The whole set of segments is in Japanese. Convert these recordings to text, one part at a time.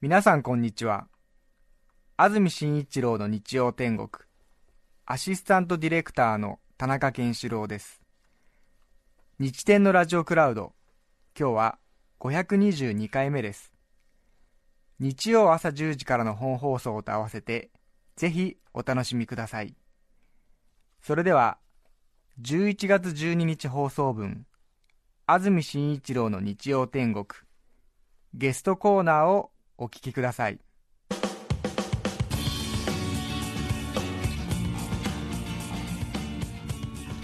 皆さんこんにちは。安住紳一郎の日曜天国、アシスタントディレクターの田中健志郎です。日天のラジオクラウド、今日は522回目です。日曜朝10時からの本放送と合わせて、ぜひお楽しみください。それでは、11月12日放送分、安住紳一郎の日曜天国、ゲストコーナーをお聞きください。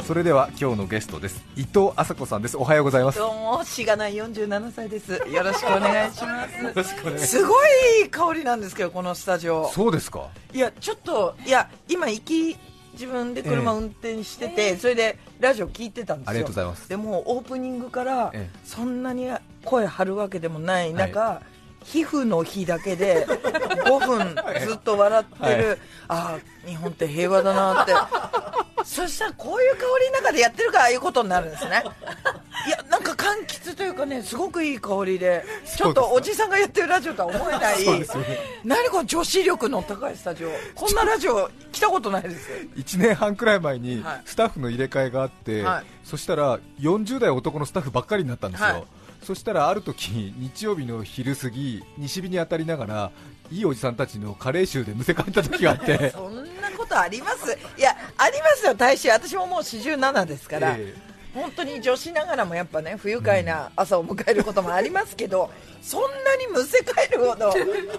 それでは今日のゲストです伊藤麻子さんですおはようございますどうも、しがない47歳です。よろしくお願いします。よろしくお願いしますすごい香りなんですけど、このスタジオ。そうですかいや、ちょっと、いや、今行き、自分で車運転してて、それでラジオ聞いてたんですよ。ありがとうございますでも、オープニングからええ、そんなに声張るわけでもない中、皮膚の日だけで5分ずっと笑ってる、はい。ああ、日本って平和だなって、そしたらこういう香りの中でやってるからああいうことになるんですね。いや、なんか柑橘というかね、すごくいい香りで、ちょっとおじさんがやってるラジオとは思えない、何この女子力の高いスタジオ、こんなラジオ来たことないです。よ。1年半くらい前にはい。スタッフの入れ替えがあって、はい。そしたら40代男のスタッフばっかりになったんですよ、はいそしたらある時日曜日の昼過ぎ西日に当たりながらいいおじさんたちのカレー臭でむせ返った時があって そんなことあります？いや、ありますよ、大使。私ももう47ですから。え本当に女子ながらもやっぱね不愉快な朝を迎えることもありますけど、そんなにむせ返るほど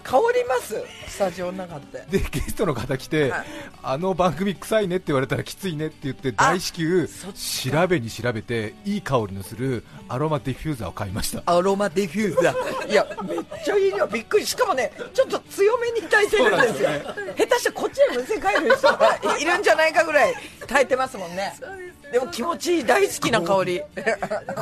香りますスタジオの中って。でゲストの方来て、はい。あの番組臭いねって言われたらきついねって言って大至急調べに調べていい香りのするアロマディフューザーを買いました。アロマディフューザー。いやめっちゃいいよびっくり。しかもねちょっと強めに炊いてるんですよ。下手してこっちへむせ返る人がいるんじゃないかぐらい炊いてますもんね。でも気持ちいい大好きな香り。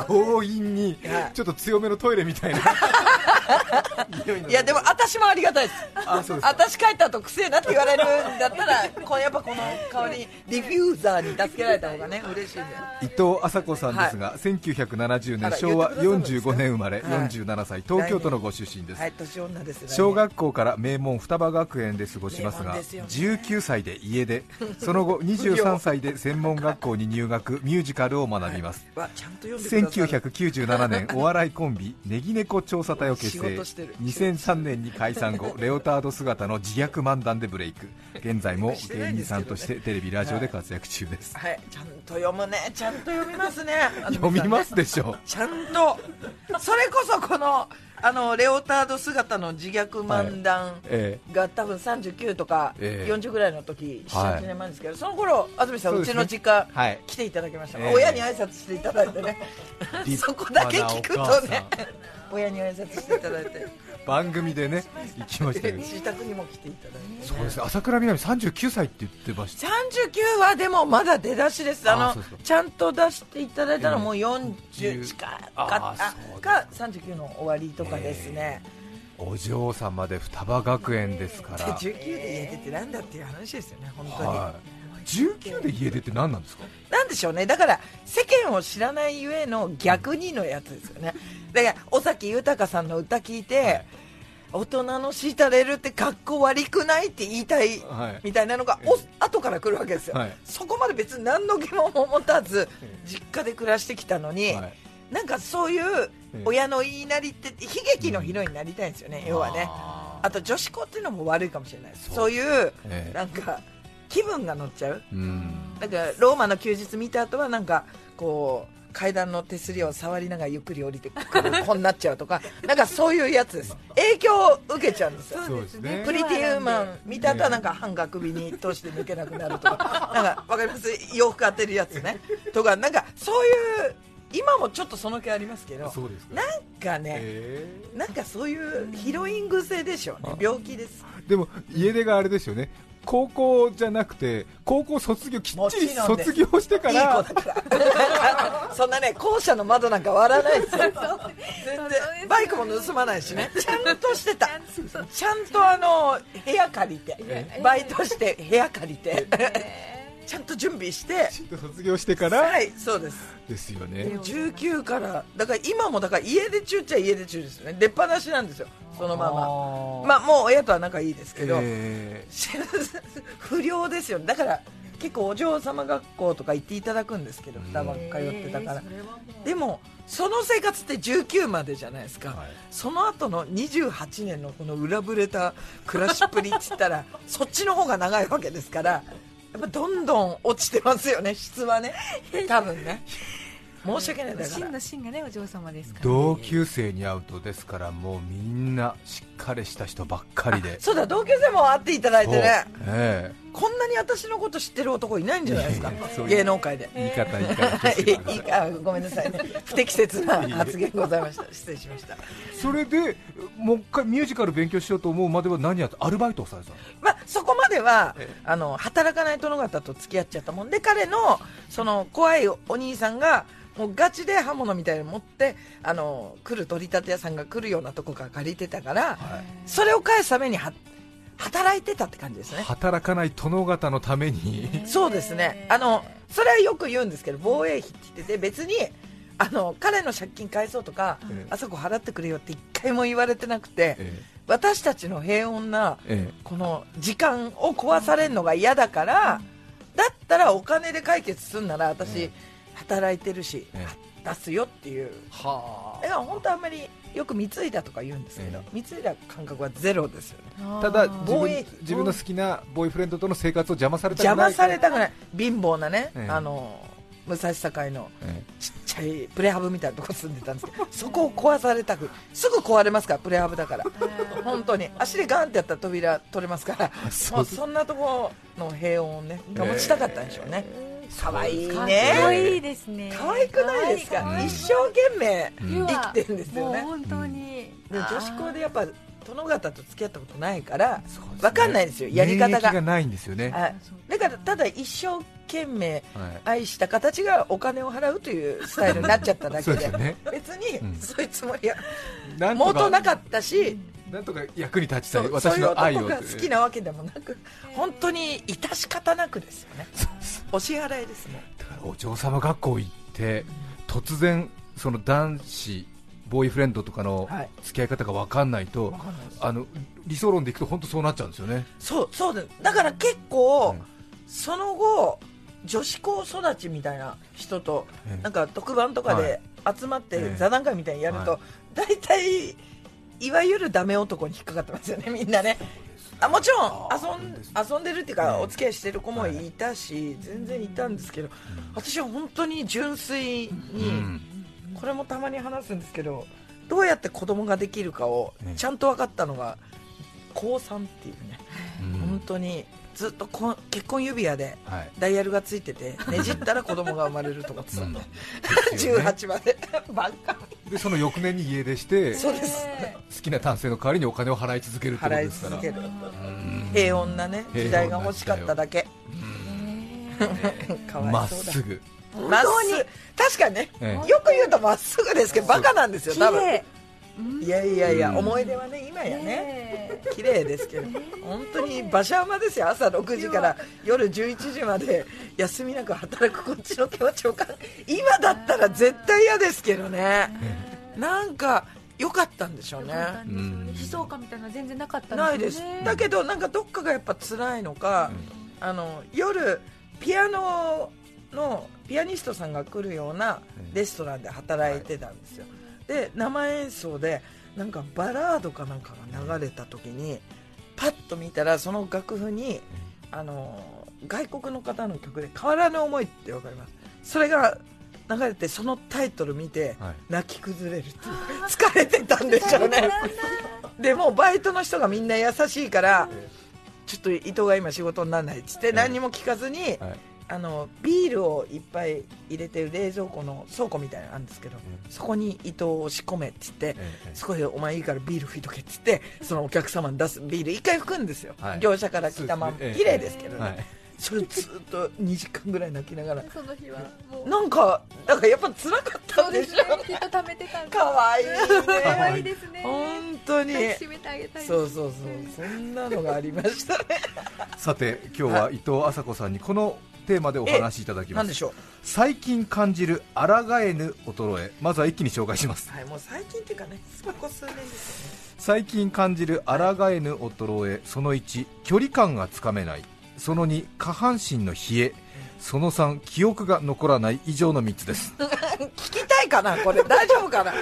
強引にはい。ちょっと強めのトイレみたいな。いやでも私もありがたいです。あそうですか。私帰った後くせえなって言われるんだったらこのやっぱこの香りディフューザーに助けられた方がね嬉しいんで伊藤麻子さんですが、1970あら年昭和言ってくださ45るんですか年生まれ、はい。47歳東京都のご出身です、はい年女ですね。小学校から名門双葉学園で過ごしますがすよね。19歳で家出。その後23歳で専門学校に入学ミュージカルを学びます、わちゃんと読んでくださる。1997年お笑いコンビネギ猫調査隊を結仕成事してる。2003年に解散後 レオタード姿の自虐漫談でブレイク。現在も芸人さんとしてテレビラジオで活躍中です。はい。ちゃんと読むね。ちゃんと読みますね。読みますでしょ。ちゃんと。それこそこのあのレオタード姿の自虐漫談えが多分39とかええ。40ぐらいの時はい78年前ですけどその頃安住さんそうちの実家はい。来ていただきました。ええ。親に挨拶していただいてね。立そこだけ聞くとね。親に挨拶していただいて番組でね行きましたけど。自宅にも来ていただいて。そうですね。朝倉みなみ39歳って言ってました。39はでもまだ出だしです。あのちゃんと出していただいたのはもううん40近かああそうですか。39の終わりとかですね、お嬢様で双葉学園ですかでら、19で家出てなんだっていう話ですよね本当に、はい、19で家出って何なんですか？なんでしょうね。だから世間を知らないゆえの逆にのやつですよね。だから尾崎豊さんの歌聞いて、はい。大人の叱れるって格好悪くないって言いたいはい。みたいなのがお後から来るわけですよ、はい。そこまで別に何の疑問も持たず実家で暮らしてきたのに、はい。なんかそういう親の言いなりって悲劇のヒロインになりたいんですよね、要はね。ああと女子校っていうのも悪いかもしれないです。そういう、ええ。なんか気分が乗っちゃう。ーうん。なんかローマの休日見た後はなんかこう階段の手すりを触りながらゆっくり降りてくる子になっちゃうとかなんかそういうやつです。影響を受けちゃうんですよ。そうですね。プリティウーマン見た後はなんか歯が首に通して抜けなくなるとかなんかわかります？洋服当てるやつね。とかなんかそういう今もちょっとその気ありますけどそうですか。なんかね、え。なんかそういうヒロイン癖でしょうね。病気です。ーでも家出があれですよね高校じゃなくて高校卒業きっちり卒業してかいい子らだから。そんなね校舎の窓なんか割らないですよ。全然。バイクも盗まないしね。ちゃんとしてた。ちゃんとあの部屋借りて。バイトして部屋借りてちゃんと準備して卒業してから、はいそうです。ですよね。19からだから今もだから家出中っちゃ家出中ですよね。出っ放しなんですよ。そのまま。まあもう親とは仲いいですけど、え 不良ですよ。だから結構お嬢様学校とか行っていただくんですけどうん。双葉通ってたから。でもその生活って19までじゃないですか、はい。その後の28年のこの裏ぶれた暮らしっぷりって言ったら そっちの方が長いわけですからやっぱどんどん落ちてますよね質はね。多分ね。申し訳ないだから。真の真がねお嬢様ですから同級生に会うとですからもうみんなしっかりした人ばっかりで。そうだ同級生も会っていただいてね。そう。えこんなに私のこと知ってる男いないんじゃないですか？芸能界で。え言い方言い方いいいい。かごめんなさい。ね不適切な発言ございました。失礼しました。それでもう一回ミュージカル勉強しようと思うまでは何やってアルバイトをされてたの？まあ、そこまではええ。あの働かない殿方と付き合っちゃったもんで彼のその怖いお兄さんがもうガチで刃物みたいに持ってあの来る取り立て屋さんが来るようなとこから借りてたから、それを返すためには働いてたって感じですね。働かない殿方のために。そうですね。あのそれはよく言うんですけど防衛費って言ってて別にあの彼の借金返そうとか、ええ。あそこ払ってくれよって一回も言われてなくて、え私たちの平穏なええ。この時間を壊されるのが嫌だから、だったらお金で解決するなら私、働いてるし、え出すよっていう。はだから本当あんまりよく貢いだとか言うんですけど、え貢いだ感覚はゼロですよね。ただ自分防衛費自分の好きなボーイフレンドとの生活を邪魔されたく邪ない魔されたくない。貧乏なね、ええ。あの武蔵境のえちっちゃいプレハブみたいなとこ住んでたんですけど そこを壊されたくすぐ壊れますからプレハブだから。本当に。足でガンってやったら扉取れますから。そうそんなところの平穏をね保ちたかったんでしょうね可愛いかっこね。いいですね。可愛くないですか？一生懸命うん生きてるんですよね。もう本当に。で女子校でやっぱ殿方と付き合ったことないからそうですね。分かんないですよやり方免疫ががないんですよね。はい。だからただ一生懸命はい。愛した形がお金を払うというスタイルになっちゃっただけで 別にうん。そういうつもりはなんと元なかかったしなんとか役に立ちたい私の愛を好きなわけでもなく本当に致し方なくですよね。お支払いですもん。だからお嬢様学校行って突然その男子ボーイフレンドとかのはい。付き合い方が分かんないと、わかんないあの理想論でいくと本当そうなっちゃうんですよね。そうそうですだから結構、うん。その後女子校育ちみたいな人と、ええなんか特番とかで集まってええ座談会みたいにやると、は大体いわゆるダメ男に引っかかってますよね みんなね。あもちろん遊ん遊んでるっていうか、ええお付き合いしてる子もいたし、全然いたんですけど、私は本当に純粋に、うん。これもたまに話すんですけどどうやって子供ができるかをええちゃんと分かったのが高3っていうね、うん。本当にずっとこ結婚指輪ではい。ダイヤルがついてて ねじったら子供が生まれると思って。たん。で、ですよね18まで。バカでその翌年に家出してそうです。好きな男性の代わりにお金を払い続けるってこと払いですから。続ける。うん。平穏なね時代が欲しかっただけ。かまっわいそうだ。すぐ。まっすぐ。確かにね、えよく言うとまっすぐですけどバカなんですよ多分いやいやいや、うん。思い出はね今やねね綺麗ですけど本当に馬車馬ですよ朝6時から夜11時まで休みなく働くこっちの気持ちをか今だったら絶対嫌ですけどね。なんか良かったんでしょうね。うん悲壮感みたいなの全然なかったないです。だけどなんかどっかがやっぱ辛いのか、あの夜ピアノのピアニストさんが来るようなレストランで働いてたんですよ、で生演奏でなんかバラードかなんかが流れた時にパッと見たらその楽譜にあの外国の方の曲で「変わらぬ思い」ってわかります。それが流れてそのタイトル見てはい。泣き崩れるっていう 疲れてたんでしょうね。でもうバイトの人がみんな優しいからちょっと伊藤が今仕事にならないっつって何にも聞かずに、はいあのビールをいっぱい入れてる冷蔵庫の倉庫みたいなのあるんですけど、そこに伊藤を仕込めって言って、ええそこでお前いいからビール吹いとけって言ってそのお客様に出すビール一回吹くんですよ、はい。業者から来たまんま綺麗ですけどね、はい。それずっと2時間ぐらい泣きながら。その日はもう。なんかなんかやっぱ辛かったそうんでしょね。きっと貯めてたんだかわいいね。可愛いですね。本当に。抱きしめてあげたいそうそうそう。そんなのがありましたね。さて今日は伊藤麻子さんにこのテーマでお話しいただきます。なんでしょう？最近感じる抗えぬ衰え。まずは一気に紹介します。はいもう最近っていうかねここ数年ですよね。最近感じる抗えぬ衰えその1距離感がつかめない。その2下半身の冷え。その3記憶が残らない。以上の3つです。聞きたいかなこれ。大丈夫かな？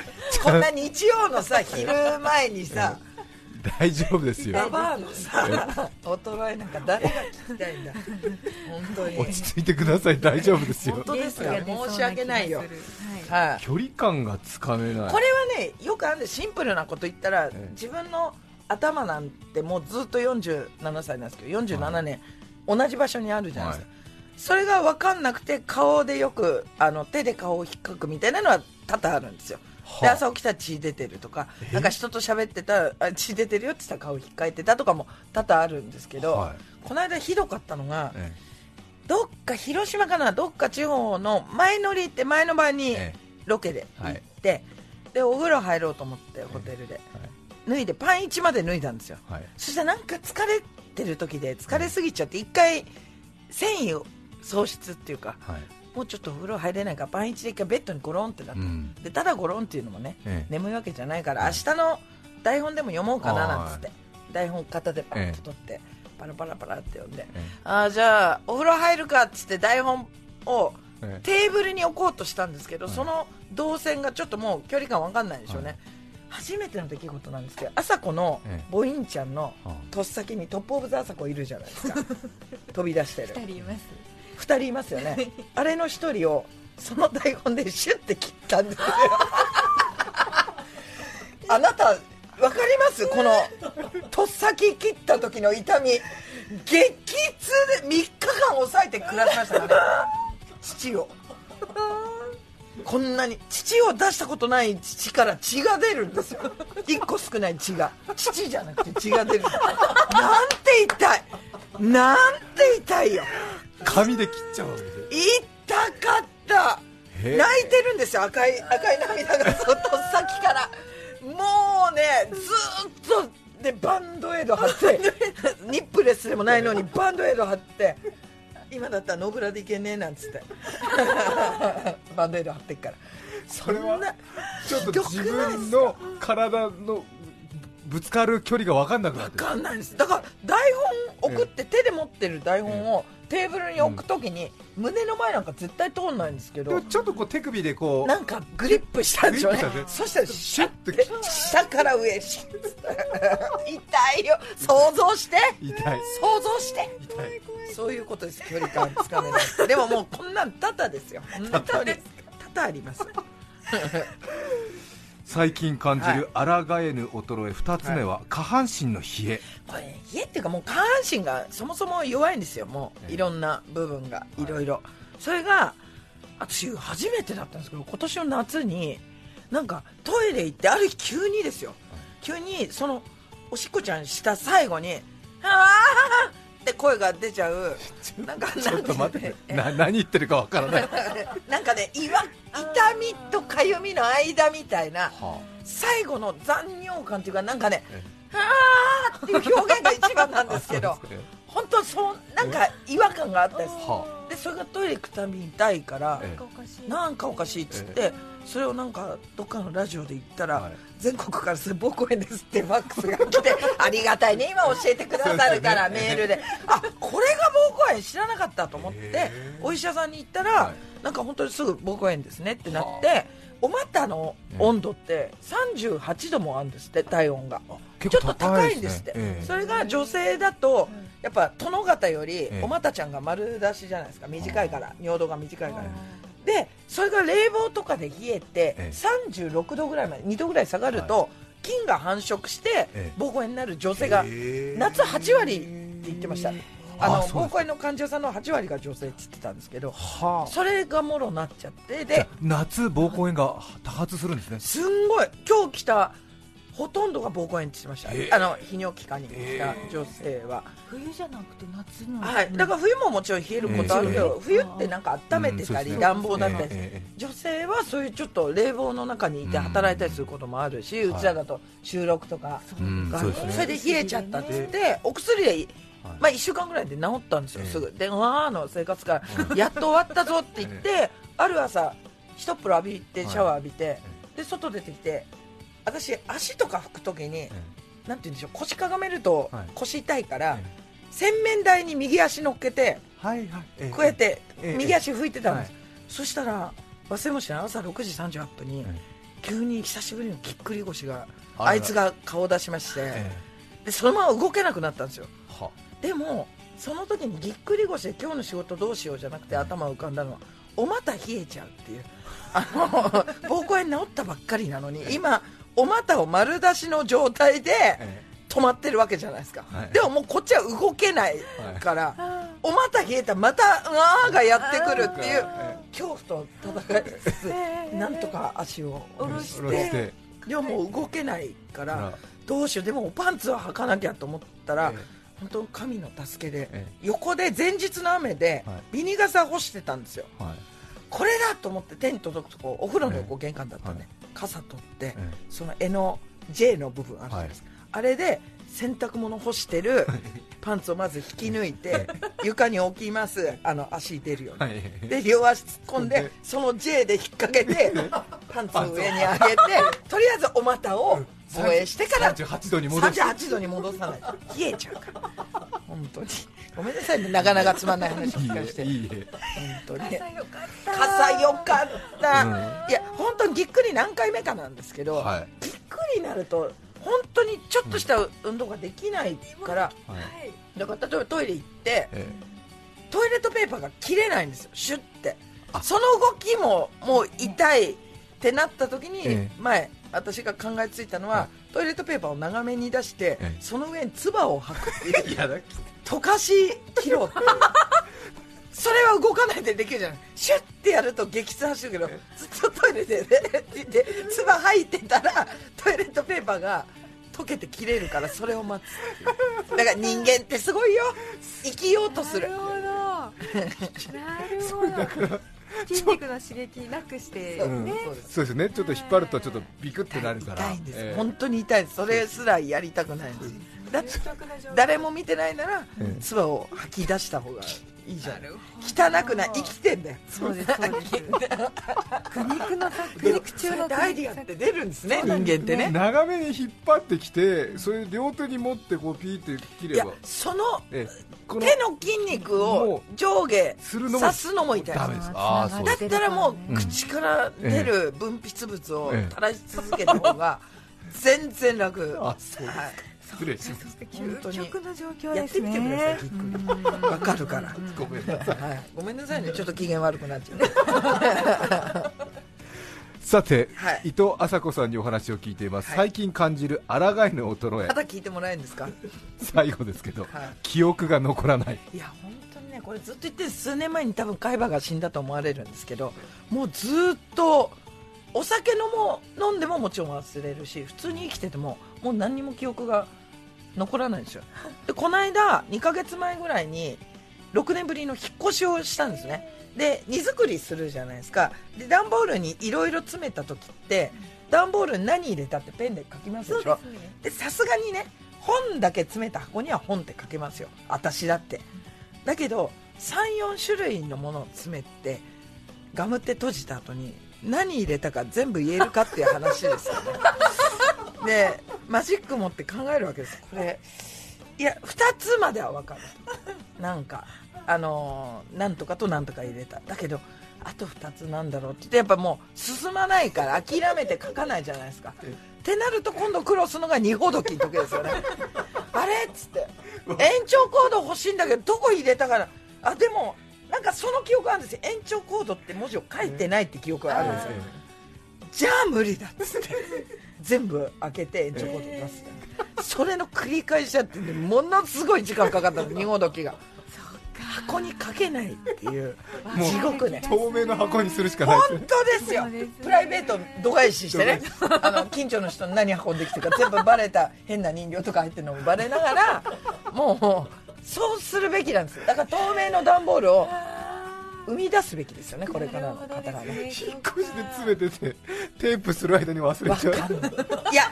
こんな日曜のさ昼前にさ 大丈夫ですよ。ババアのさ。衰えなんか誰が聞きたいんだ本当に落ち着いてください。大丈夫ですよ。本当ですか申し訳ないよ。はいはい。距離感がつかめない。これはねよくあるんでシンプルなこと言ったら、ええ。自分の頭なんてもうずっと47歳なんですけど47年、同じ場所にあるじゃないですか、それが分かんなくて顔でよくあの手で顔を引っかくみたいなのは多々あるんですよ。ではあ。朝起きたら血出てるとかなんか人と喋ってたらあ血出てるよって言ったら顔引っかいてたとかも多々あるんですけど、はこの間ひどかったのが、えどっか広島かなどっか地方の前乗りって前の晩にえロケで行って、でお風呂入ろうと思ってホテルで、脱いでパン1まで脱いだんですよ。はい。そしたらなんか疲れてる時で疲れすぎちゃって一回繊維を喪失っていうかはい。もうちょっとお風呂入れないからパンイチで一回ベッドにゴロンってなって、うん。でただゴロンっていうのもね、ええ。眠いわけじゃないから明日の台本でも読もうかななんつっては台本片手パッと取って、パラパラパラって読んで、えああじゃあお風呂入るかっつって台本をええ。テーブルに置こうとしたんですけど、はいその動線がちょっともう距離感わかんないでしょうね、はい。初めての出来事なんですけど朝子のええ。ボインちゃんのはとっさきに top of the 朝子いるじゃないですか。飛び出してる。二人います2人いますよね。あれの1人をその台本でシュッて切ったんですよ。あなたわかります？このとっさき切った時の痛み。激痛で3日間抑えて暮らしましたからね。父を。こんなに父を出したことない父から血が出るんですよ。1個少ない血が。父じゃなくて血が出る。なんて痛い。なんて痛いよ紙で切っちゃうわけで。す痛かった。泣いてるんですよ。赤い赤い涙がそっと先から。もうねずーっとでバンドエイド貼って。ニップレスでもないのにバンドエイド貼って。今だったらノーブラでいけねえなんつって。バンドエイド貼ってっから。それはちょっと自分の体のぶつかる距離が分かんなくなってる。分かんないです。だから台本送って手で持ってる台本をテーブルに置くときに胸の前なんか絶対通んないんですけどちょっとこう手首でこうなんかグリップしたんでしょうね。そしたらシュッてて下から上痛いよ。想像して。痛い。想像して。痛い。そういうことです。距離感つかめない。でももうこんなん多々ですよ。本当に。多々あります最近感じる抗えぬ衰え2つ目は下半身の冷え。これね冷えっていうかもう下半身がそもそも弱いんですよ。もええ。ういろんな部分がい。ろいろ。それが私初めてだったんですけど今年の夏になんかトイレ行ってある日急にですよ。急にそのおしっこちゃんした最後に「ああ!」って声が出ちゃう。なんかちょっと待って。えな何言ってるか分からない、なんかねいわ痛みとかゆみの間みたいなは最後の残尿感っていうかなんかねえ「あー」っていう表現が一番なんですけど本当そうなんか違和感があったんですはでそれがトイレ行くたびに痛いからなんかおかしいっつってそれをなんかどっかのラジオで言ったら、はい。全国からそれ膀胱炎ですってファックスが来て ありがたいね今教えてくださるから、ね。メールで。あこれが膀胱炎知らなかったと思ってお医者さんに行ったら、はい。なんか本当にすぐ膀胱炎ですねってなってお股の温度って38度もあるんですって体温が。ちょっと高いんですって、ええ。それが女性だとやっぱ殿方よりええ。お股ちゃんが丸出しじゃないですか。短いから尿道が短いからでそれが冷房とかで冷えてええ。36度ぐらいまで2度ぐらい下がると菌が繁殖してええ。膀胱炎になる女性が夏8割って言ってました。あの膀胱炎の患者さんの8割が女性って言ってたんですけどはあ。それがもろなっちゃってであ夏膀胱炎が多発するんですね。すんごい。今日来たほとんどが膀胱炎って言ってました。へえ。あの泌尿器科に来た女性は、冬じゃなくて夏の。はい、だから冬ももちろん冷えることあるけど、え冬ってなんか温めてたり、うん暖房だったり、ええ女性はそういうちょっと冷房の中にいて働いたりすることもあるし、うちらだと収録とかうん。がそれで冷えちゃったって言って、お薬でまあ、1週間ぐらいで治ったんですよ、すぐ。でわーの生活からやっと終わったぞって言って、ある朝一風呂浴びてシャワー浴びて、で外出てきて私足とか拭くときに、なんて言うんでしょう腰かがめるとはい。腰痛いから、え洗面台に右足乗っけてはいはい。えこうやってええ。右足拭いてたんです、はい。そしたら忘れもしない。朝6時38分に、え急に久しぶりのぎっくり腰があいつが顔を出しまして、えでそのまま動けなくなったんですよ。は。でもその時にぎっくり腰で今日の仕事どうしようじゃなくて頭浮かんだのはお股冷えちゃうっていう。あの 膀胱炎治ったばっかりなのに今お股を丸出しの状態でえ止まってるわけじゃないですか、はい。でももうこっちは動けないから、お股冷えたらまたうわーがやってくるっていう恐怖と戦いつつなんとか足を下ろし下ろして。てでももう動けないからどうしようでもパンツは履かなきゃと思ったら、ええ。本当神の助けで、え横で前日の雨ではい。ビニ傘干してたんですよ。はい。これだと思って手に届くとこお風呂の横ええ玄関だったんで、はい傘取って、えその柄の J の部分あるじゃないですか、あれで洗濯物干してるパンツをまず引き抜いて床に置きます。あの足出るように、はい。で両足突っ込んででその J で引っ掛けてパンツを上に上げてとりあえずお股を防衛してから38度に戻して38度に戻さないと。冷えちゃうから。本当に。ごめんなさいね。なかなかつまんない話聞かせて。いいえ本当に傘よかり何回目かなんですけど、はい。ぎっくりになると本当にちょっとした運動ができないから、はい。だから例えばトイレ行ってえトイレットペーパーが切れないんですよシュッて。その動きももう痛いってなった時に、ええ。前私が考えついたのは、トイレットペーパーを長めに出して、ええ。その上に唾を吐くっていう。溶かし切ろうっていう それは動かないでできるじゃないシュッてやると激痛走るけどずっとトイレででで唾吐いてたらトイレットペーパーが溶けて切れるからそれを待つだから人間ってすごいよ。生きようとする。なるほど。なるほど。筋肉の刺激なくしてそう。うんねそうですね。ちょっと引っ張るとちょっとビクってなるから。痛いんです、ええ。本当に痛いです。それすらやりたくないんです。だって誰も見てないならええ。唾を吐き出した方がいいじゃん。汚くない。生きてんだよ。そうです。そう。です苦肉の作苦肉中のそうやってアイディアって出るんですね人間ってね。長めに引っ張ってきてそれ両手に持ってこうピーって切いやればその手の筋肉を上下するのも刺すのも痛い。ダメです。あーああそうだったらもううん。口から出る分泌物をええ。垂らし続けた方が 全然楽。あそうですはい失礼します本当に。究極の状況やってですねみてください。わかるから。ごめんなさい。はい。ごめんなさいね。ちょっと機嫌悪くなっちゃう。さて、はい。伊藤麻子さんにお話を聞いています、はい。最近感じる抗いの衰え。まだ聞いてもらえるんですか？最後ですけど、はい。記憶が残らない。いや本当にねこれずっと言ってる数年前に多分海馬が死んだと思われるんですけどもうずっとお酒飲もう飲んでももちろん忘れるし普通に生きててももう何にも記憶が残らないんですよ。でこの間2ヶ月前ぐらいに6年ぶりの引っ越しをしたんですね。で荷造りするじゃないですか。で段ボールにいろいろ詰めた時って段ボールに何入れたってペンで書きますでしょ？でさすがにね本だけ詰めた箱には本って書けますよ。私だって。だけど34種類のものを詰めてガムって閉じた後に何入れたか全部言えるかっていう話ですよねでマジック持って考えるわけです。これいや2つまでは分かる。なんかあのーなんとかとなんとか入れた。だけどあと2つなんだろうって言ってやっぱもう進まないから諦めて書かないじゃないですか。ってなると今度苦労するのが二ほどきの時ですよね。あれっつって。延長コード欲しいんだけどどこ入れたかな。あでもなんかその記憶あるんですよ。延長コードって文字を書いてないって記憶があるんですよじゃあ無理だっつって。全部開けて延長コード出す、それの繰り返しやっててものすごい時間かかったの 二ほどきが。箱に書けないっていう。地獄ね。透明の箱にするしかない本当ですよ。プライベート度外視してね。あの近所の人に何運んできてるか全部バレた変な人形とか入ってるのもバレながら もうそうするべきなんですよ。だから透明の段ボールを生み出すべきですよねこれからの方がね。引っ越しで詰めててテープする間に忘れわちゃう。かんない。いや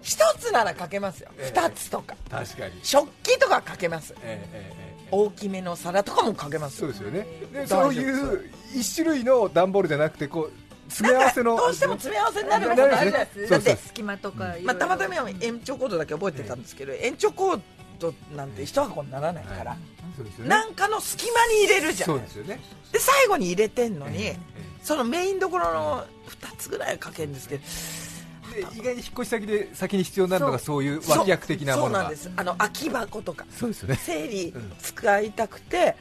一つならかけますよ。ええ。二つとか。確かに、食器とかかけます。ええええええ。大きめの皿とかもかけます。そうですよね。でそういう一種類の段ボールじゃなくてこう詰め合わせのどうしても詰め合わせになるこなとあるんですねるじゃないですか。だってそうそう。隙間とかまあ、たまたま延長コードだけ覚えてたんですけど、延長コードなんて一箱にならないから、そうですよね。なんかの隙間に入れるじゃんそうですよね。で最後に入れてんのに、ええそのメインどころの2つぐらいはかけるんですけど。で意外に引っ越し先で先に必要になるのがそう。いう脇役的なものが。そうなんです。あの空き箱とか。そうですよね。整理使いたくて、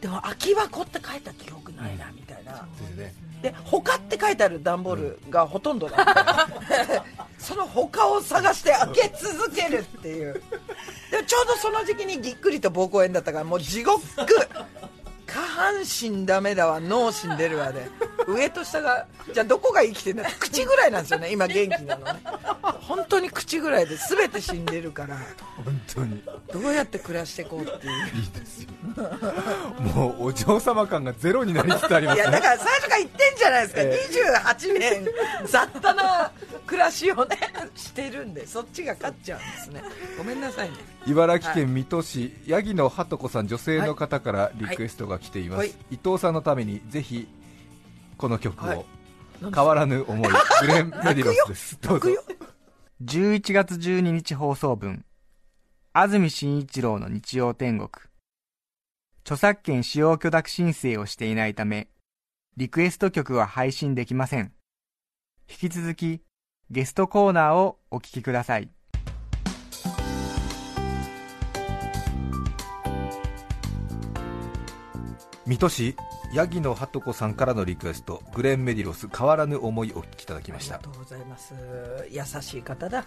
でも空き箱って書いた記憶ないなみたいな、ですね。で他って書いてある段ボールがほとんどだった、その他を探して開け続けるっていう。でちょうどその時期にぎっくりと膀胱炎だったからもう地獄。下半身ダメだわ。脳死んでるわで上と下がじゃあどこが生きてんだ口ぐらいなんですよね今元気なのね。本当に口ぐらいで全て死んでるから。本当に。どうやって暮らしていこうっていう。いいですよ。もうお嬢様感がゼロになりつつありますね。いやだから最初から言ってんじゃないですか、28年雑多な暮らしをねしてるんでそっちが勝っちゃうんですね。ごめんなさいね。茨城県水戸市ヤギのはとこさん女性の方からリクエストが来ています、はい。伊藤さんのためにぜひこの曲はい。を変わらぬ思い。グレン・メディロスです。どうぞ。泣くよ11月12日放送分。安住紳一郎の日曜天国。著作権使用許諾申請をしていないためリクエスト曲は配信できません。引き続きゲストコーナーをお聞きください。水戸市ヤギのはとこさんからのリクエストグレン・メディロス変わらぬ思いをお聞きいただきました。ありがとうございます。優しい方だ。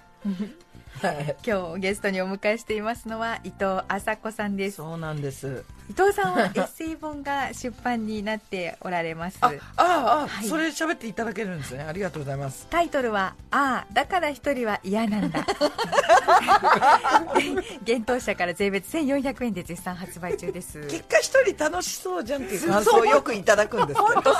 は い今日ゲストにお迎えしていますのは伊藤麻子さんです。そうなんです。伊藤さんはエッセイ本が出版になっておられます。あああ、はい。それ喋っていただけるんですね。ありがとうございます。タイトルは「ああだから一人は嫌なんだ」幻冬舎から税別1400円で絶賛発売中です。結果一人楽しそうじゃんっていう感想をよくいただくんですけど。本当そ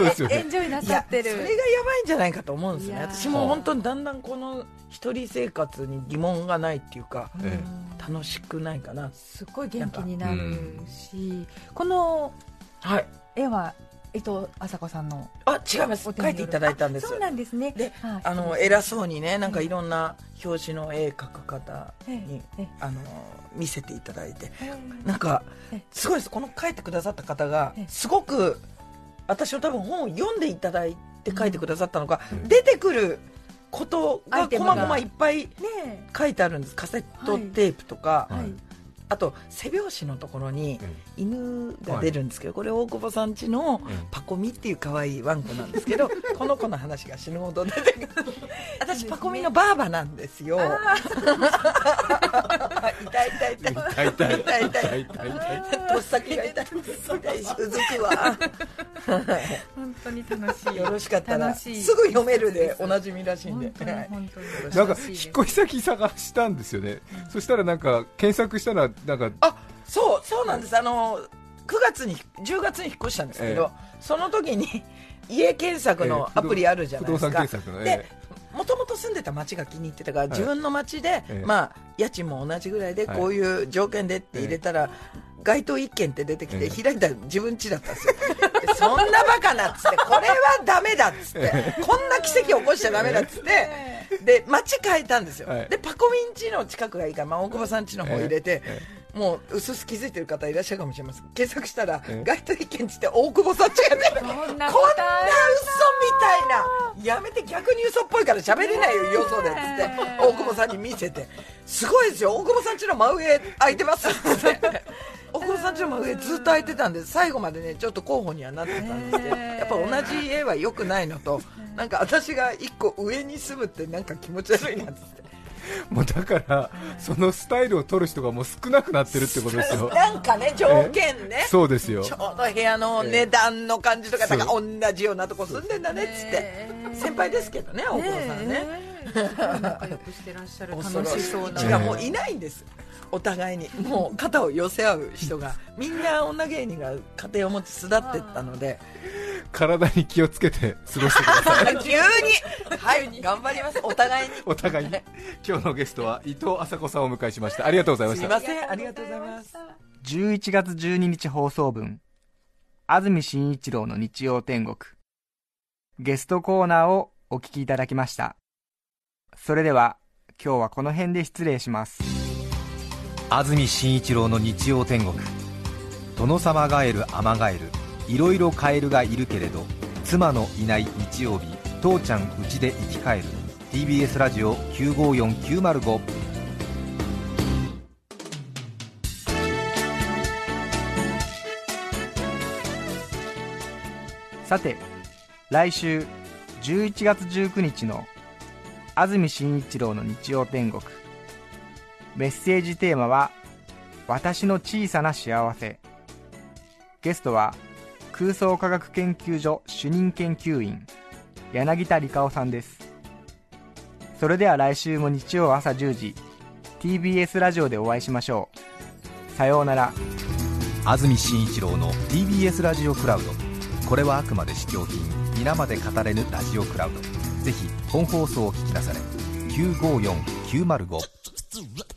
うですよね。エンジョイなさってる。それがやばいんじゃないかと思うんですね。私も本当にだんだんこの一人生活に疑問がないっていうかえ楽しくないかな。すごい元気になるし、このはい。絵は伊藤麻子さんのあ違います。書いていただいたんです。あそうなんですね。ではい。あの偉そうにねなんかい。ろんな表紙の絵描く方にええあの見せていただいて。えなんかえすごいです。この書いてくださった方がえすごく私は多分本を読んでいただいて書いてくださったのかうん。出てくることがこまごまいっぱいね書いてあるんです。カセットテープとか、えはいあと背表紙のところにえ犬が出るんですけど、これ大久保さん家のええパコミっていう可愛いワンコなんですけど この子の話が死ぬほど出てくる。私パコミのバーバなんですよ痛い痛い痛い。痛い痛い痛い。痛い痛い痛い痛い。とっさきが痛い。痛いしうずくわ本当に楽しい。よろしかったらすぐ読めるでおなじみらしいんで。本当に。はい本当に。ないです。引っ越し先探したんですよね、そしたらなんか検索したらなんかあそうそうなんです。あの9月に10月に引っ越したんですけど、その時に家検索のアプリあるじゃないですか、不動産検索のでえもともと住んでた町が気に入ってたから、い。自分の町で、ええ。まあ、家賃も同じぐらいで、はい。こういう条件でって入れたら、該当一件って出てきて、ええ。開いたら自分家だったんですよ。でそんなバカなっつって これはダメだっつって、こんな奇跡起こしちゃダメだっつって、で町変えたんですよ、はい。でパコミン家の近くがいいから、まあ、大久保さん家の方入れて、えもう薄々気づいてる方いらっしゃるかもしれません。検索したら、え？え該当一件っつって大久保さん家が出てそんなこんなこ嘘みたいな。やめて逆に嘘っぽいから喋れないよよそでっつって。大久保さんに見せて。すごいですよ大久保さん家の真上空いてます。っつって大久保さん家の真上ずっと空いてたんで最後までねちょっと候補にはなってたんですけどやっぱ同じ家は良くないのとなんか私が一個上に住むってなんか気持ち悪いなっつって もうだからそのスタイルを取る人がもう少なくなってるってことですよ。なんかね条件ね。そうですよ。ちょうど部屋の値段の感じとか、そう。なんか同じようなとこ住んでんだねっつって、先輩ですけどね、大久保さんね、仲良くしてらっしゃる楽しそうな。違うもういないんです、お互いに、もう肩を寄せ合う人が、みんな女芸人が家庭を持ち巣立ってったので、体に気をつけて過ごしてください。急に。はい頑張ります。お互いに。お互いに。今日のゲストは伊藤麻子さんをお迎えしました。ありがとうございますした。いません。ありがとうございます。11月12日放送分。安住紳一郎の日曜天国。ゲストコーナーをお聞きいただきました。それでは今日はこの辺で失礼します。安住紳一郎の日曜天国。殿様ガエルアマガエルいろいろカエルがいるけれど妻のいない日曜日父ちゃんうちで生き返る。TBS ラジオ954905さて来週11月19日の安住紳一郎の日曜天国。メッセージテーマは「私の小さな幸せ」ゲストは空想科学研究所主任研究員柳田理香さんです。それでは来週も日曜朝10時 TBS ラジオでお会いしましょう。さようなら。安住紳一郎の TBS ラジオクラウド。これはあくまで試供品皆まで語れぬラジオクラウド。ぜひ本放送を聞きなされ954905